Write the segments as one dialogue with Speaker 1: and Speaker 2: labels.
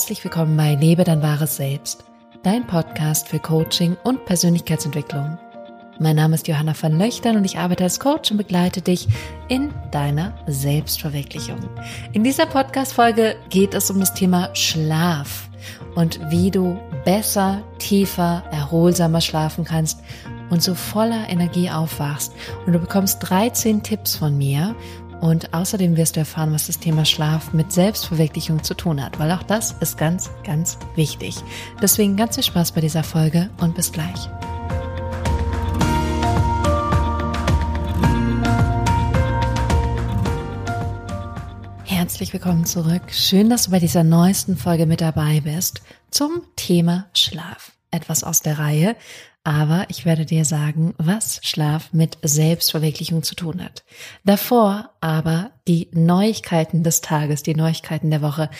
Speaker 1: Herzlich willkommen bei Lebe dein wahres Selbst, dein Podcast für Coaching und Persönlichkeitsentwicklung. Mein Name ist Johanna van Löchtern und ich arbeite als Coach und begleite dich in deiner Selbstverwirklichung. In dieser Podcast-Folge geht es um das Thema Schlaf und wie du besser, tiefer, erholsamer schlafen kannst und so voller Energie aufwachst. Und du bekommst 13 Tipps von mir, und außerdem wirst du erfahren, was das Thema Schlaf mit Selbstverwirklichung zu tun hat, weil auch das ist ganz, ganz wichtig. Deswegen ganz viel Spaß bei dieser Folge und bis gleich. Herzlich willkommen zurück. Schön, dass du bei dieser neuesten Folge mit dabei bist zum Thema Schlaf. Etwas aus der Reihe, aber ich werde dir sagen, was Schlaf mit Selbstverwirklichung zu tun hat. Davor aber die Neuigkeiten des Tages, die Neuigkeiten der Woche.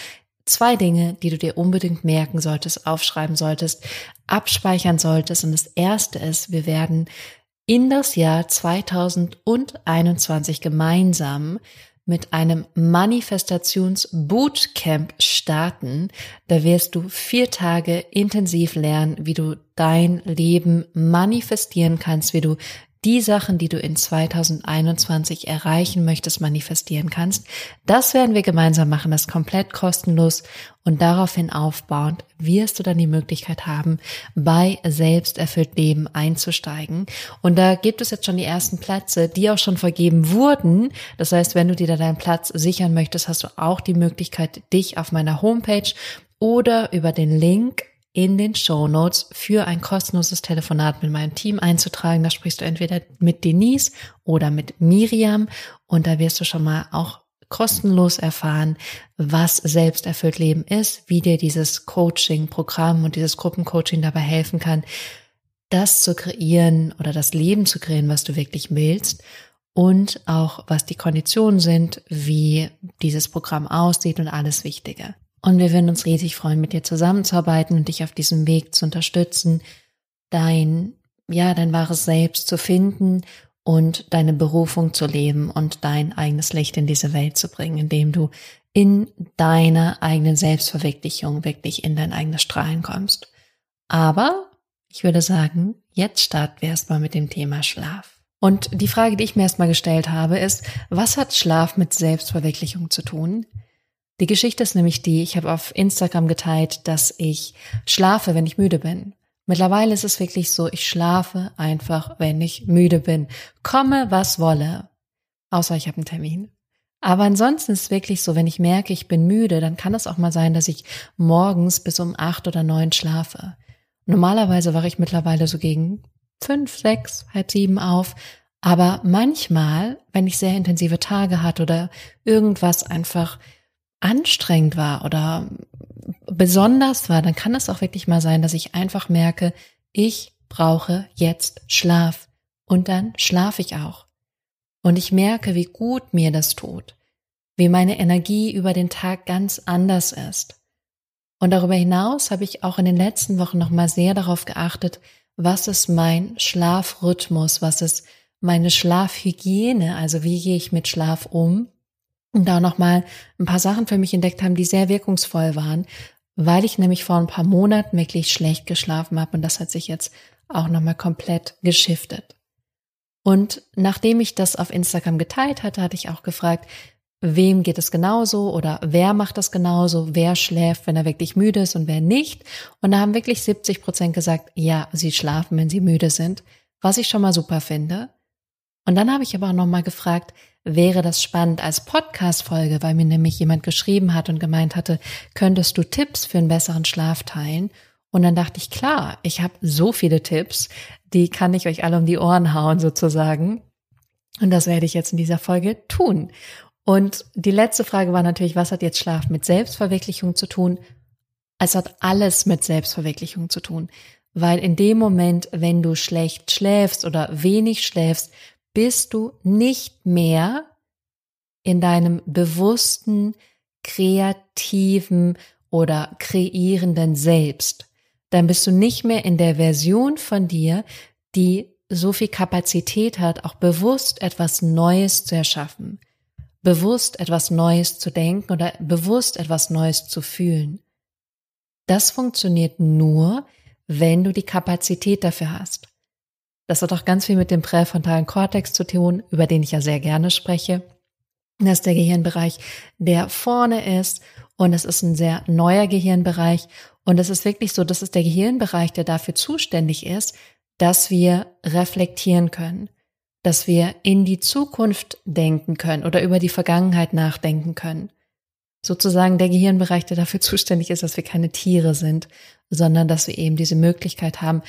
Speaker 1: Zwei Dinge, die du dir unbedingt merken solltest, aufschreiben solltest, abspeichern solltest. Und das erste ist, wir werden in das Jahr 2021 gemeinsam mit einem Manifestations-Bootcamp starten. Da wirst du vier Tage intensiv lernen, wie du dein Leben manifestieren kannst, wie du die Sachen, die du in 2021 erreichen möchtest, manifestieren kannst. Das werden wir gemeinsam machen, das komplett kostenlos und daraufhin aufbauend wirst du dann die Möglichkeit haben, bei Selbsterfüllt Leben einzusteigen. Und da gibt es jetzt schon die ersten Plätze, die auch schon vergeben wurden. Das heißt, wenn du dir da deinen Platz sichern möchtest, hast du auch die Möglichkeit, dich auf meiner Homepage oder über den Link in den Show Notes für ein kostenloses Telefonat mit meinem Team einzutragen. Da sprichst du entweder mit Denise oder mit Miriam und da wirst du schon mal auch kostenlos erfahren, was selbsterfüllt Leben ist, wie dir dieses Coaching-Programm und dieses Gruppencoaching dabei helfen kann, das zu kreieren oder das Leben zu kreieren, was du wirklich willst und auch was die Konditionen sind, wie dieses Programm aussieht und alles Wichtige. Und wir würden uns riesig freuen, mit dir zusammenzuarbeiten und dich auf diesem Weg zu unterstützen, dein, ja, dein wahres Selbst zu finden und deine Berufung zu leben und dein eigenes Licht in diese Welt zu bringen, indem du in deiner eigenen Selbstverwirklichung wirklich in dein eigenes Strahlen kommst. Aber ich würde sagen, jetzt starten wir erstmal mit dem Thema Schlaf. Und die Frage, die ich mir erstmal gestellt habe, ist, was hat Schlaf mit Selbstverwirklichung zu tun? Die Geschichte ist nämlich die, ich habe auf Instagram geteilt, dass ich schlafe, wenn ich müde bin. Mittlerweile ist es wirklich so, ich schlafe einfach, wenn ich müde bin. Komme, was wolle. Außer ich habe einen Termin. Aber ansonsten ist es wirklich so, wenn ich merke, ich bin müde, dann kann es auch mal sein, dass ich morgens bis um acht oder neun schlafe. Normalerweise wache ich mittlerweile so gegen fünf, sechs, halb sieben auf. Aber manchmal, wenn ich sehr intensive Tage hatte oder irgendwas einfach anstrengend war oder besonders war, dann kann es auch wirklich mal sein, dass ich einfach merke, ich brauche jetzt Schlaf. Und dann schlafe ich auch. Und ich merke, wie gut mir das tut, wie meine Energie über den Tag ganz anders ist. Und darüber hinaus habe ich auch in den letzten Wochen nochmal sehr darauf geachtet, was ist mein Schlafrhythmus, was ist meine Schlafhygiene, also wie gehe ich mit Schlaf um da nochmal ein paar Sachen für mich entdeckt haben, die sehr wirkungsvoll waren, weil ich nämlich vor ein paar Monaten wirklich schlecht geschlafen habe und das hat sich jetzt auch nochmal komplett geschiftet. Und nachdem ich das auf Instagram geteilt hatte, hatte ich auch gefragt, wem geht es genauso oder wer macht das genauso, wer schläft, wenn er wirklich müde ist und wer nicht. Und da haben wirklich 70 Prozent gesagt, ja, sie schlafen, wenn sie müde sind, was ich schon mal super finde. Und dann habe ich aber auch nochmal gefragt, wäre das spannend als Podcast-Folge, weil mir nämlich jemand geschrieben hat und gemeint hatte, könntest du Tipps für einen besseren Schlaf teilen? Und dann dachte ich, klar, ich habe so viele Tipps, die kann ich euch alle um die Ohren hauen sozusagen. Und das werde ich jetzt in dieser Folge tun. Und die letzte Frage war natürlich, was hat jetzt Schlaf mit Selbstverwirklichung zu tun? Es hat alles mit Selbstverwirklichung zu tun. Weil in dem Moment, wenn du schlecht schläfst oder wenig schläfst, bist du nicht mehr in deinem bewussten, kreativen oder kreierenden Selbst. Dann bist du nicht mehr in der Version von dir, die so viel Kapazität hat, auch bewusst etwas Neues zu erschaffen, bewusst etwas Neues zu denken oder bewusst etwas Neues zu fühlen. Das funktioniert nur, wenn du die Kapazität dafür hast. Das hat auch ganz viel mit dem präfrontalen Kortex zu tun, über den ich ja sehr gerne spreche. Das ist der Gehirnbereich, der vorne ist und es ist ein sehr neuer Gehirnbereich und es ist wirklich so, das ist der Gehirnbereich, der dafür zuständig ist, dass wir reflektieren können, dass wir in die Zukunft denken können oder über die Vergangenheit nachdenken können. Sozusagen der Gehirnbereich, der dafür zuständig ist, dass wir keine Tiere sind, sondern dass wir eben diese Möglichkeit haben,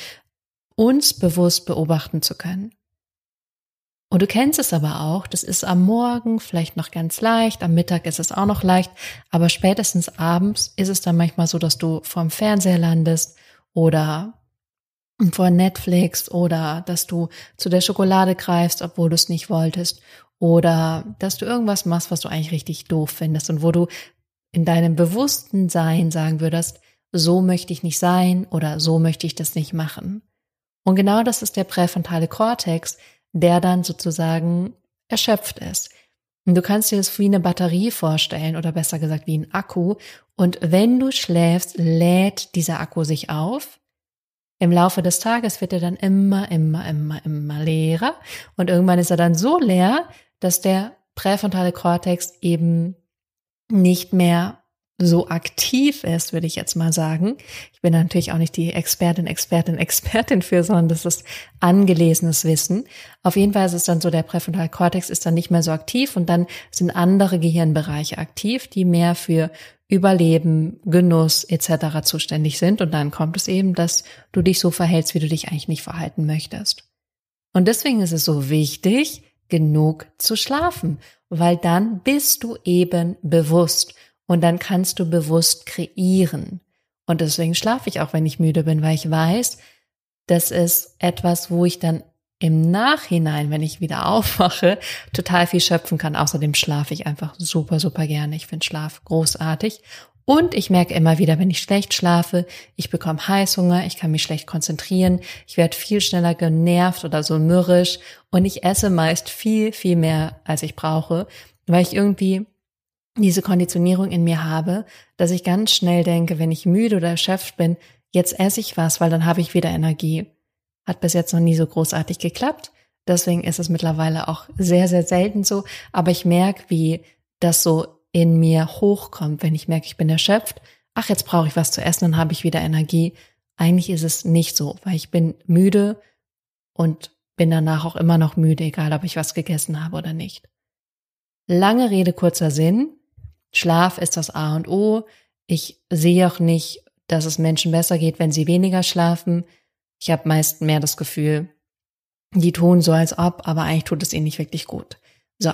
Speaker 1: uns bewusst beobachten zu können. Und du kennst es aber auch, das ist am Morgen vielleicht noch ganz leicht, am Mittag ist es auch noch leicht, aber spätestens abends ist es dann manchmal so, dass du vorm Fernseher landest oder vor Netflix oder dass du zu der Schokolade greifst, obwohl du es nicht wolltest oder dass du irgendwas machst, was du eigentlich richtig doof findest und wo du in deinem bewussten Sein sagen würdest, so möchte ich nicht sein oder so möchte ich das nicht machen. Und genau das ist der präfrontale Kortex, der dann sozusagen erschöpft ist. Und du kannst dir das wie eine Batterie vorstellen oder besser gesagt wie ein Akku. Und wenn du schläfst, lädt dieser Akku sich auf. Im Laufe des Tages wird er dann immer, immer, immer, immer leerer. Und irgendwann ist er dann so leer, dass der präfrontale Kortex eben nicht mehr so aktiv ist, würde ich jetzt mal sagen. Ich bin natürlich auch nicht die Expertin, Expertin, Expertin für, sondern das ist angelesenes Wissen. Auf jeden Fall ist es dann so, der Präfrontalkortex ist dann nicht mehr so aktiv und dann sind andere Gehirnbereiche aktiv, die mehr für Überleben, Genuss etc. zuständig sind. Und dann kommt es eben, dass du dich so verhältst, wie du dich eigentlich nicht verhalten möchtest. Und deswegen ist es so wichtig, genug zu schlafen, weil dann bist du eben bewusst. Und dann kannst du bewusst kreieren. Und deswegen schlafe ich auch, wenn ich müde bin, weil ich weiß, das ist etwas, wo ich dann im Nachhinein, wenn ich wieder aufwache, total viel schöpfen kann. Außerdem schlafe ich einfach super, super gerne. Ich finde Schlaf großartig. Und ich merke immer wieder, wenn ich schlecht schlafe, ich bekomme Heißhunger, ich kann mich schlecht konzentrieren, ich werde viel schneller genervt oder so mürrisch und ich esse meist viel, viel mehr, als ich brauche, weil ich irgendwie diese Konditionierung in mir habe, dass ich ganz schnell denke, wenn ich müde oder erschöpft bin, jetzt esse ich was, weil dann habe ich wieder Energie. Hat bis jetzt noch nie so großartig geklappt. Deswegen ist es mittlerweile auch sehr, sehr selten so. Aber ich merke, wie das so in mir hochkommt, wenn ich merke, ich bin erschöpft. Ach, jetzt brauche ich was zu essen, dann habe ich wieder Energie. Eigentlich ist es nicht so, weil ich bin müde und bin danach auch immer noch müde, egal ob ich was gegessen habe oder nicht. Lange Rede, kurzer Sinn. Schlaf ist das A und O. Ich sehe auch nicht, dass es Menschen besser geht, wenn sie weniger schlafen. Ich habe meist mehr das Gefühl, die tun so als ob, aber eigentlich tut es ihnen nicht wirklich gut. So.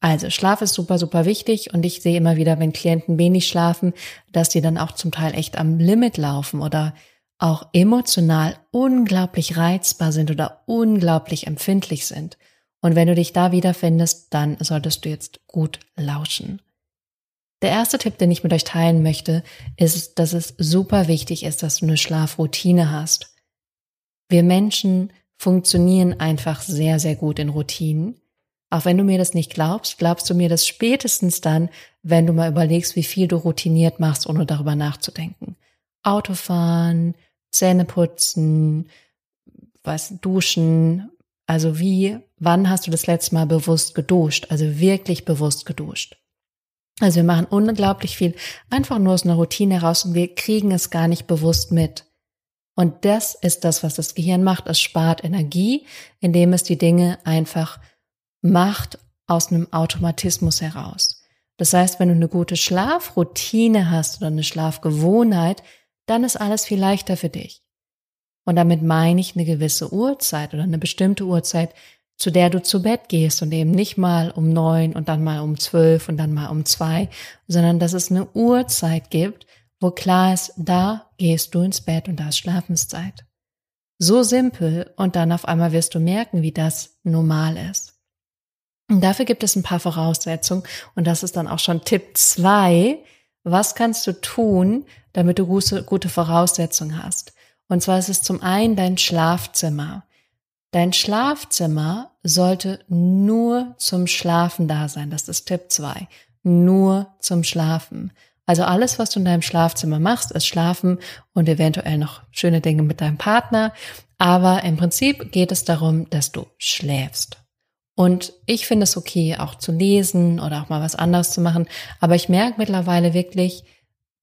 Speaker 1: Also Schlaf ist super, super wichtig und ich sehe immer wieder, wenn Klienten wenig schlafen, dass die dann auch zum Teil echt am Limit laufen oder auch emotional unglaublich reizbar sind oder unglaublich empfindlich sind. Und wenn du dich da wiederfindest, dann solltest du jetzt gut lauschen. Der erste Tipp, den ich mit euch teilen möchte, ist, dass es super wichtig ist, dass du eine Schlafroutine hast. Wir Menschen funktionieren einfach sehr, sehr gut in Routinen. Auch wenn du mir das nicht glaubst, glaubst du mir das spätestens dann, wenn du mal überlegst, wie viel du routiniert machst, ohne darüber nachzudenken. Autofahren, Zähne putzen, was, duschen. Also wie, wann hast du das letzte Mal bewusst geduscht? Also wirklich bewusst geduscht. Also wir machen unglaublich viel einfach nur aus einer Routine heraus und wir kriegen es gar nicht bewusst mit. Und das ist das, was das Gehirn macht. Es spart Energie, indem es die Dinge einfach macht aus einem Automatismus heraus. Das heißt, wenn du eine gute Schlafroutine hast oder eine Schlafgewohnheit, dann ist alles viel leichter für dich. Und damit meine ich eine gewisse Uhrzeit oder eine bestimmte Uhrzeit, zu der du zu Bett gehst und eben nicht mal um neun und dann mal um zwölf und dann mal um zwei, sondern dass es eine Uhrzeit gibt, wo klar ist, da gehst du ins Bett und da ist Schlafenszeit. So simpel und dann auf einmal wirst du merken, wie das normal ist. Und dafür gibt es ein paar Voraussetzungen und das ist dann auch schon Tipp zwei. Was kannst du tun, damit du gute, gute Voraussetzungen hast? Und zwar ist es zum einen dein Schlafzimmer. Dein Schlafzimmer sollte nur zum Schlafen da sein. Das ist Tipp zwei. Nur zum Schlafen. Also alles, was du in deinem Schlafzimmer machst, ist schlafen und eventuell noch schöne Dinge mit deinem Partner. Aber im Prinzip geht es darum, dass du schläfst. Und ich finde es okay, auch zu lesen oder auch mal was anderes zu machen. Aber ich merke mittlerweile wirklich,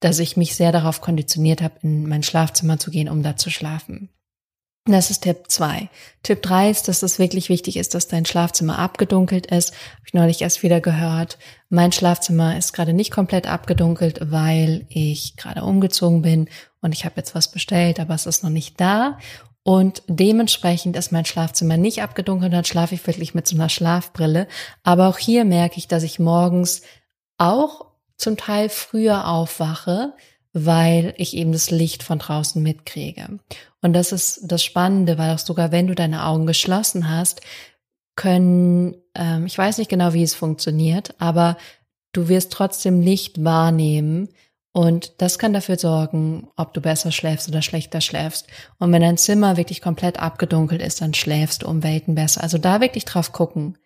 Speaker 1: dass ich mich sehr darauf konditioniert habe, in mein Schlafzimmer zu gehen, um da zu schlafen. Das ist Tipp zwei. Tipp drei ist, dass es wirklich wichtig ist, dass dein Schlafzimmer abgedunkelt ist. Habe ich neulich erst wieder gehört. Mein Schlafzimmer ist gerade nicht komplett abgedunkelt, weil ich gerade umgezogen bin und ich habe jetzt was bestellt, aber es ist noch nicht da. Und dementsprechend ist mein Schlafzimmer nicht abgedunkelt, dann schlafe ich wirklich mit so einer Schlafbrille. Aber auch hier merke ich, dass ich morgens auch zum Teil früher aufwache, weil ich eben das Licht von draußen mitkriege. Und das ist das Spannende, weil auch sogar wenn du deine Augen geschlossen hast, können, ähm, ich weiß nicht genau, wie es funktioniert, aber du wirst trotzdem Licht wahrnehmen und das kann dafür sorgen, ob du besser schläfst oder schlechter schläfst. Und wenn dein Zimmer wirklich komplett abgedunkelt ist, dann schläfst du um Welten besser. Also da wirklich drauf gucken.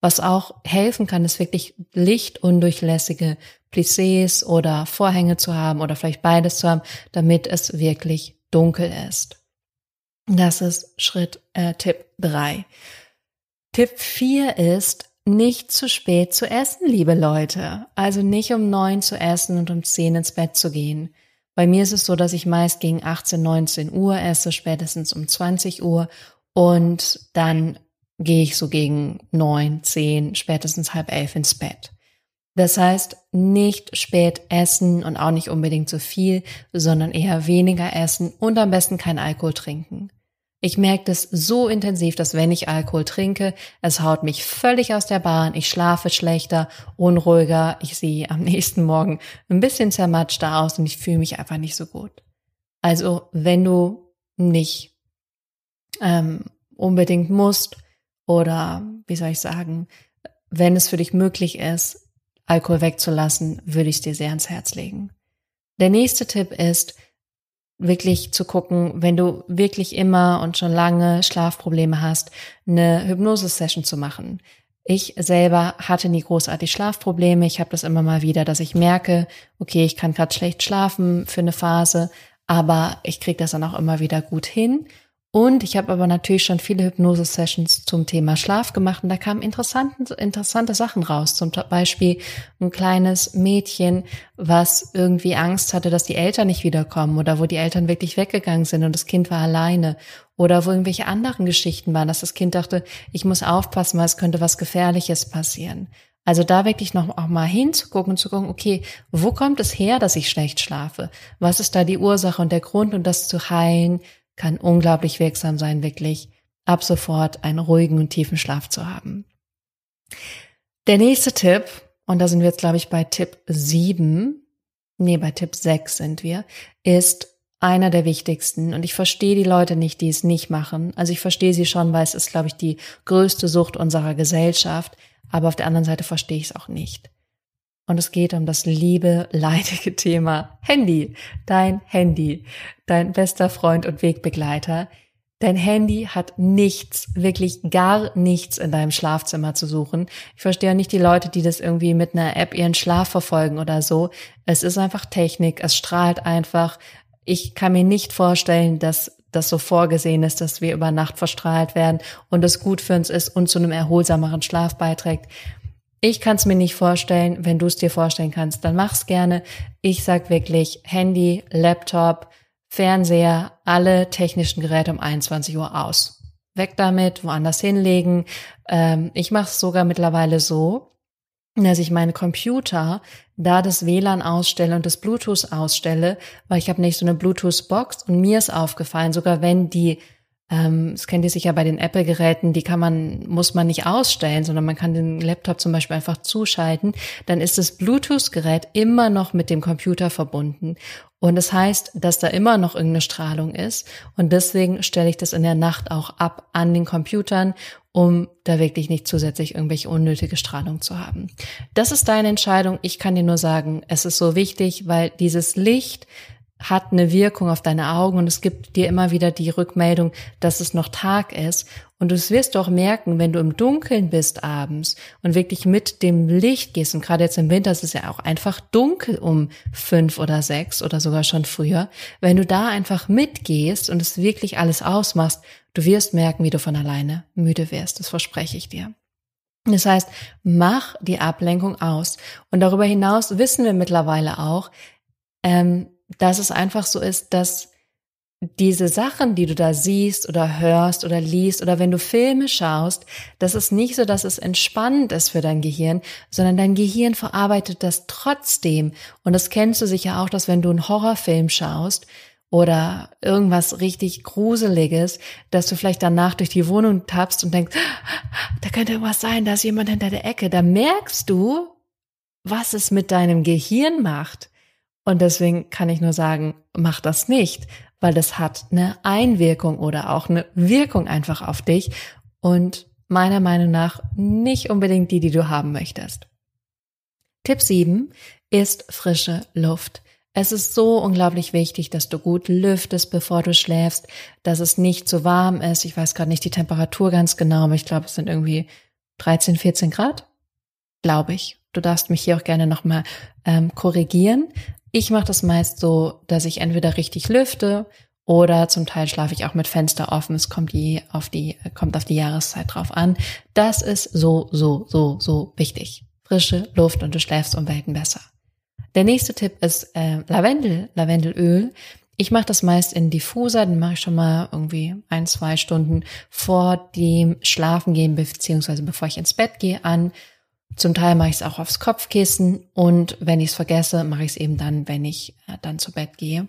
Speaker 1: Was auch helfen kann, ist wirklich lichtundurchlässige Plissés oder Vorhänge zu haben oder vielleicht beides zu haben, damit es wirklich dunkel ist. Das ist Schritt äh, Tipp drei. Tipp vier ist, nicht zu spät zu essen, liebe Leute. Also nicht um neun zu essen und um zehn ins Bett zu gehen. Bei mir ist es so, dass ich meist gegen 18, 19 Uhr esse, spätestens um 20 Uhr und dann gehe ich so gegen neun, zehn, spätestens halb elf ins Bett. Das heißt, nicht spät essen und auch nicht unbedingt zu viel, sondern eher weniger essen und am besten kein Alkohol trinken. Ich merke das so intensiv, dass wenn ich Alkohol trinke, es haut mich völlig aus der Bahn, ich schlafe schlechter, unruhiger, ich sehe am nächsten Morgen ein bisschen zermatschter aus und ich fühle mich einfach nicht so gut. Also wenn du nicht ähm, unbedingt musst oder wie soll ich sagen, wenn es für dich möglich ist, Alkohol wegzulassen, würde ich dir sehr ans Herz legen. Der nächste Tipp ist, wirklich zu gucken, wenn du wirklich immer und schon lange Schlafprobleme hast, eine Hypnose-Session zu machen. Ich selber hatte nie großartig Schlafprobleme. Ich habe das immer mal wieder, dass ich merke, okay, ich kann gerade schlecht schlafen für eine Phase, aber ich kriege das dann auch immer wieder gut hin. Und ich habe aber natürlich schon viele Hypnose-Sessions zum Thema Schlaf gemacht und da kamen interessante, interessante Sachen raus. Zum Beispiel ein kleines Mädchen, was irgendwie Angst hatte, dass die Eltern nicht wiederkommen oder wo die Eltern wirklich weggegangen sind und das Kind war alleine. Oder wo irgendwelche anderen Geschichten waren, dass das Kind dachte, ich muss aufpassen, weil es könnte was Gefährliches passieren. Also da wirklich noch auch mal hinzugucken und zu gucken, okay, wo kommt es her, dass ich schlecht schlafe? Was ist da die Ursache und der Grund und das zu heilen, kann unglaublich wirksam sein, wirklich ab sofort einen ruhigen und tiefen Schlaf zu haben. Der nächste Tipp, und da sind wir jetzt, glaube ich, bei Tipp 7, nee, bei Tipp 6 sind wir, ist einer der wichtigsten. Und ich verstehe die Leute nicht, die es nicht machen. Also ich verstehe sie schon, weil es ist, glaube ich, die größte Sucht unserer Gesellschaft. Aber auf der anderen Seite verstehe ich es auch nicht. Und es geht um das liebe, leidige Thema Handy. Dein Handy. Dein bester Freund und Wegbegleiter. Dein Handy hat nichts, wirklich gar nichts in deinem Schlafzimmer zu suchen. Ich verstehe nicht die Leute, die das irgendwie mit einer App ihren Schlaf verfolgen oder so. Es ist einfach Technik. Es strahlt einfach. Ich kann mir nicht vorstellen, dass das so vorgesehen ist, dass wir über Nacht verstrahlt werden und es gut für uns ist und zu einem erholsameren Schlaf beiträgt. Ich kann es mir nicht vorstellen. Wenn du es dir vorstellen kannst, dann mach's gerne. Ich sag wirklich Handy, Laptop, Fernseher, alle technischen Geräte um 21 Uhr aus. Weg damit, woanders hinlegen. Ähm, ich mache es sogar mittlerweile so, dass ich meinen Computer da das WLAN ausstelle und das Bluetooth ausstelle, weil ich habe nicht so eine Bluetooth-Box und mir ist aufgefallen, sogar wenn die ähm, das kennt ihr sicher bei den Apple-Geräten, die kann man, muss man nicht ausstellen, sondern man kann den Laptop zum Beispiel einfach zuschalten. Dann ist das Bluetooth-Gerät immer noch mit dem Computer verbunden. Und das heißt, dass da immer noch irgendeine Strahlung ist. Und deswegen stelle ich das in der Nacht auch ab an den Computern, um da wirklich nicht zusätzlich irgendwelche unnötige Strahlung zu haben. Das ist deine Entscheidung. Ich kann dir nur sagen, es ist so wichtig, weil dieses Licht hat eine Wirkung auf deine Augen und es gibt dir immer wieder die Rückmeldung, dass es noch Tag ist. Und du wirst doch merken, wenn du im Dunkeln bist abends und wirklich mit dem Licht gehst, und gerade jetzt im Winter ist es ja auch einfach dunkel um fünf oder sechs oder sogar schon früher, wenn du da einfach mitgehst und es wirklich alles ausmachst, du wirst merken, wie du von alleine müde wirst. Das verspreche ich dir. Das heißt, mach die Ablenkung aus. Und darüber hinaus wissen wir mittlerweile auch, ähm, dass es einfach so ist, dass diese Sachen, die du da siehst oder hörst oder liest oder wenn du Filme schaust, das ist nicht so, dass es entspannend ist für dein Gehirn, sondern dein Gehirn verarbeitet das trotzdem. Und das kennst du sicher auch, dass wenn du einen Horrorfilm schaust oder irgendwas richtig Gruseliges, dass du vielleicht danach durch die Wohnung tappst und denkst, da könnte irgendwas sein, da ist jemand hinter der Ecke. Da merkst du, was es mit deinem Gehirn macht. Und deswegen kann ich nur sagen, mach das nicht, weil das hat eine Einwirkung oder auch eine Wirkung einfach auf dich und meiner Meinung nach nicht unbedingt die, die du haben möchtest. Tipp 7 ist frische Luft. Es ist so unglaublich wichtig, dass du gut lüftest, bevor du schläfst, dass es nicht zu warm ist. Ich weiß gerade nicht die Temperatur ganz genau, aber ich glaube, es sind irgendwie 13, 14 Grad. Glaube ich. Du darfst mich hier auch gerne nochmal ähm, korrigieren. Ich mache das meist so, dass ich entweder richtig lüfte oder zum Teil schlafe ich auch mit Fenster offen. Es kommt die auf die kommt auf die Jahreszeit drauf an. Das ist so so so so wichtig. Frische Luft und du schläfst um Welten besser. Der nächste Tipp ist äh, Lavendel, Lavendelöl. Ich mache das meist in Diffuser, den mache ich schon mal irgendwie ein, zwei Stunden vor dem Schlafengehen beziehungsweise bevor ich ins Bett gehe an zum Teil mache ich es auch aufs Kopfkissen und wenn ich es vergesse, mache ich es eben dann, wenn ich äh, dann zu Bett gehe.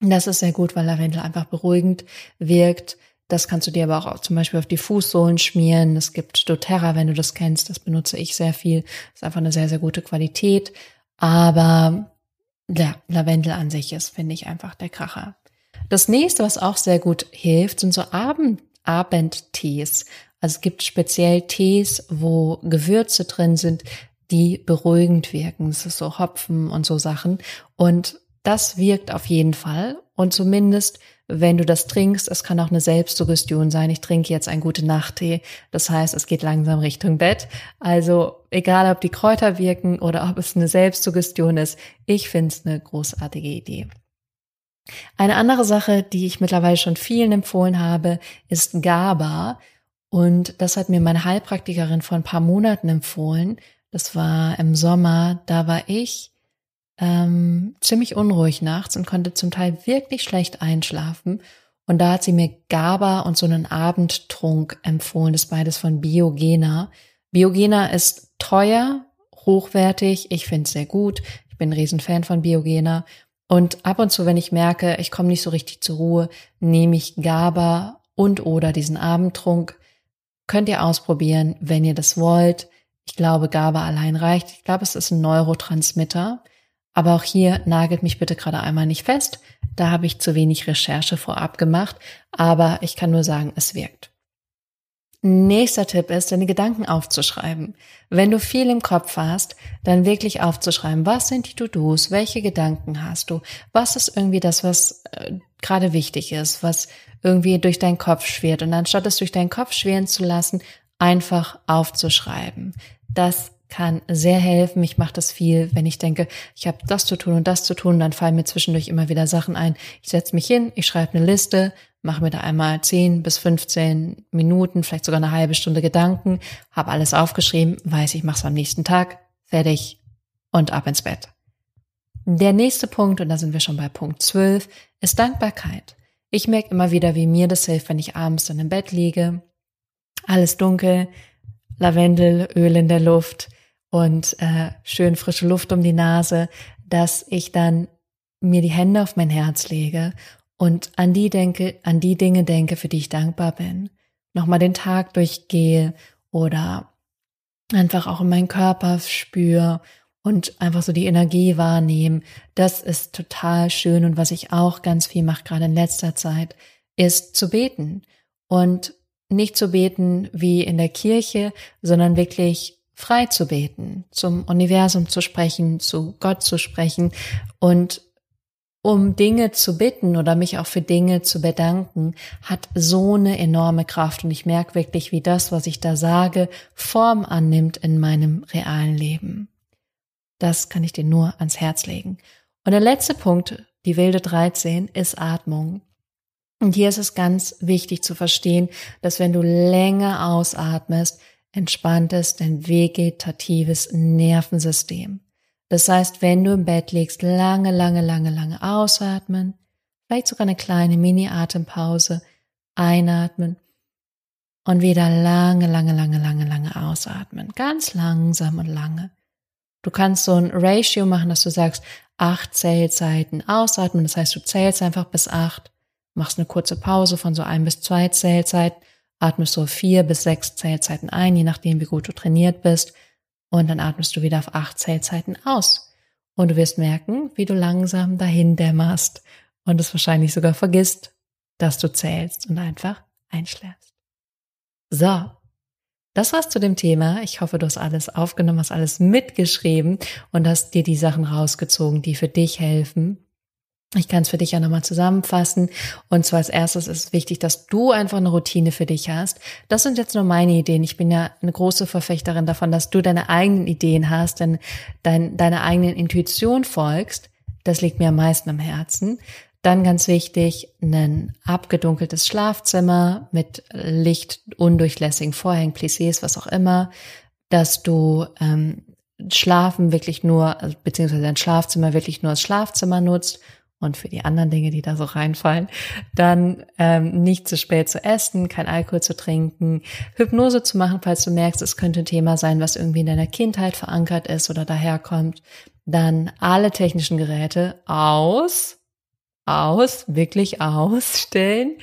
Speaker 1: Das ist sehr gut, weil Lavendel einfach beruhigend wirkt. Das kannst du dir aber auch zum Beispiel auf die Fußsohlen schmieren. Es gibt doTERRA, wenn du das kennst. Das benutze ich sehr viel. Das ist einfach eine sehr, sehr gute Qualität. Aber ja, Lavendel an sich ist, finde ich, einfach der Kracher. Das nächste, was auch sehr gut hilft, sind so Abend Abendtees. Also es gibt speziell Tees, wo Gewürze drin sind, die beruhigend wirken. Das ist so Hopfen und so Sachen. Und das wirkt auf jeden Fall. Und zumindest, wenn du das trinkst, es kann auch eine Selbstsuggestion sein. Ich trinke jetzt einen gute Nachttee. Das heißt, es geht langsam Richtung Bett. Also egal, ob die Kräuter wirken oder ob es eine Selbstsuggestion ist, ich finde es eine großartige Idee. Eine andere Sache, die ich mittlerweile schon vielen empfohlen habe, ist GABA. Und das hat mir meine Heilpraktikerin vor ein paar Monaten empfohlen. Das war im Sommer. Da war ich ähm, ziemlich unruhig nachts und konnte zum Teil wirklich schlecht einschlafen. Und da hat sie mir GABA und so einen Abendtrunk empfohlen. Das beides von Biogena. Biogena ist teuer, hochwertig. Ich finde es sehr gut. Ich bin ein Riesenfan von Biogena. Und ab und zu, wenn ich merke, ich komme nicht so richtig zur Ruhe, nehme ich GABA und oder diesen Abendtrunk Könnt ihr ausprobieren, wenn ihr das wollt. Ich glaube, GABA allein reicht. Ich glaube, es ist ein Neurotransmitter. Aber auch hier nagelt mich bitte gerade einmal nicht fest. Da habe ich zu wenig Recherche vorab gemacht. Aber ich kann nur sagen, es wirkt. Nächster Tipp ist, deine Gedanken aufzuschreiben. Wenn du viel im Kopf hast, dann wirklich aufzuschreiben, was sind die To-Dos, welche Gedanken hast du, was ist irgendwie das, was äh, gerade wichtig ist, was irgendwie durch deinen Kopf schwirrt. Und anstatt es durch deinen Kopf schweren zu lassen, einfach aufzuschreiben. Das kann sehr helfen. Ich mache das viel, wenn ich denke, ich habe das zu tun und das zu tun, dann fallen mir zwischendurch immer wieder Sachen ein. Ich setze mich hin, ich schreibe eine Liste, mache mir da einmal 10 bis 15 Minuten, vielleicht sogar eine halbe Stunde Gedanken, habe alles aufgeschrieben, weiß ich mache es am nächsten Tag, fertig und ab ins Bett. Der nächste Punkt, und da sind wir schon bei Punkt 12, ist Dankbarkeit. Ich merke immer wieder, wie mir das hilft, wenn ich abends dann im Bett liege, alles dunkel, Lavendelöl in der Luft und äh, schön frische Luft um die Nase, dass ich dann mir die Hände auf mein Herz lege und an die denke, an die Dinge denke, für die ich dankbar bin. Nochmal den Tag durchgehe oder einfach auch in meinen Körper spüre und einfach so die Energie wahrnehmen. Das ist total schön und was ich auch ganz viel mache, gerade in letzter Zeit, ist zu beten und nicht zu beten wie in der Kirche, sondern wirklich frei zu beten, zum Universum zu sprechen, zu Gott zu sprechen und um Dinge zu bitten oder mich auch für Dinge zu bedanken, hat so eine enorme Kraft und ich merke wirklich, wie das, was ich da sage, Form annimmt in meinem realen Leben. Das kann ich dir nur ans Herz legen. Und der letzte Punkt, die wilde 13, ist Atmung. Und hier ist es ganz wichtig zu verstehen, dass wenn du länger ausatmest, entspannt ist dein vegetatives Nervensystem. Das heißt, wenn du im Bett liegst, lange, lange, lange, lange ausatmen, vielleicht sogar eine kleine Mini-Atempause, einatmen und wieder lange, lange, lange, lange, lange ausatmen. Ganz langsam und lange. Du kannst so ein Ratio machen, dass du sagst, acht Zählzeiten ausatmen. Das heißt, du zählst einfach bis acht, machst eine kurze Pause von so ein bis zwei Zählzeiten, atmest so vier bis sechs Zählzeiten ein, je nachdem, wie gut du trainiert bist und dann atmest du wieder auf acht Zählzeiten aus. Und du wirst merken, wie du langsam dahin dämmerst und es wahrscheinlich sogar vergisst, dass du zählst und einfach einschläfst. So. Das war's zu dem Thema. Ich hoffe, du hast alles aufgenommen, hast alles mitgeschrieben und hast dir die Sachen rausgezogen, die für dich helfen. Ich kann es für dich ja nochmal zusammenfassen. Und zwar als erstes ist es wichtig, dass du einfach eine Routine für dich hast. Das sind jetzt nur meine Ideen. Ich bin ja eine große Verfechterin davon, dass du deine eigenen Ideen hast, denn dein, deiner eigenen Intuition folgst. Das liegt mir am meisten am Herzen. Dann ganz wichtig, ein abgedunkeltes Schlafzimmer mit Licht, undurchlässigen Vorhängen, Plissés, was auch immer, dass du ähm, Schlafen wirklich nur, beziehungsweise dein Schlafzimmer wirklich nur als Schlafzimmer nutzt und für die anderen Dinge, die da so reinfallen, dann ähm, nicht zu spät zu essen, kein Alkohol zu trinken, Hypnose zu machen, falls du merkst, es könnte ein Thema sein, was irgendwie in deiner Kindheit verankert ist oder daherkommt, dann alle technischen Geräte aus, aus, wirklich ausstellen,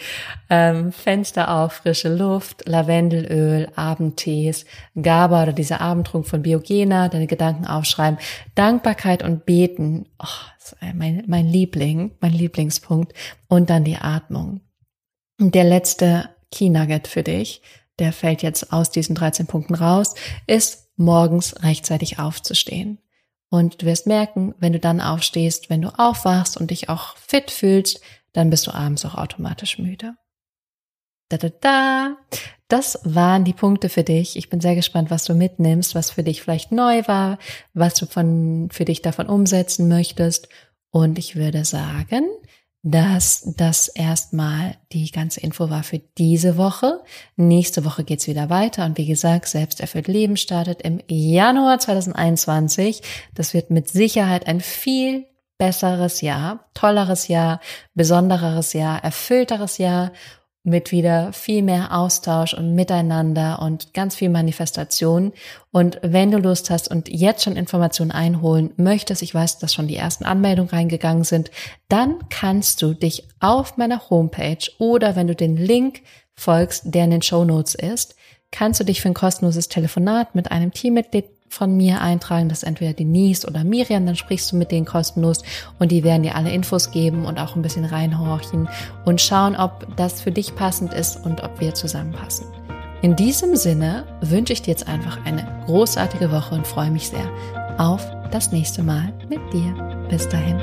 Speaker 1: ähm, Fenster auf, frische Luft, Lavendelöl, Abendtees, GABA oder dieser Abendtrunk von Biogena, deine Gedanken aufschreiben, Dankbarkeit und Beten, oh, mein, mein Liebling, mein Lieblingspunkt und dann die Atmung. Und der letzte Key Nugget für dich, der fällt jetzt aus diesen 13 Punkten raus, ist morgens rechtzeitig aufzustehen. Und du wirst merken, wenn du dann aufstehst, wenn du aufwachst und dich auch fit fühlst, dann bist du abends auch automatisch müde. Da, da, da. Das waren die Punkte für dich. Ich bin sehr gespannt, was du mitnimmst, was für dich vielleicht neu war, was du von, für dich davon umsetzen möchtest. Und ich würde sagen, dass das erstmal die ganze Info war für diese Woche. Nächste Woche geht's wieder weiter und wie gesagt, Selbsterfüllt Leben startet im Januar 2021. Das wird mit Sicherheit ein viel besseres Jahr, tolleres Jahr, besondereres Jahr, erfüllteres Jahr mit wieder viel mehr Austausch und Miteinander und ganz viel Manifestation. Und wenn du Lust hast und jetzt schon Informationen einholen möchtest, ich weiß, dass schon die ersten Anmeldungen reingegangen sind, dann kannst du dich auf meiner Homepage oder wenn du den Link folgst, der in den Show Notes ist, kannst du dich für ein kostenloses Telefonat mit einem Teammitglied von mir eintragen. Das ist entweder Denise oder Miriam, dann sprichst du mit denen kostenlos und die werden dir alle Infos geben und auch ein bisschen reinhorchen und schauen, ob das für dich passend ist und ob wir zusammenpassen. In diesem Sinne wünsche ich dir jetzt einfach eine großartige Woche und freue mich sehr auf das nächste Mal mit dir. Bis dahin.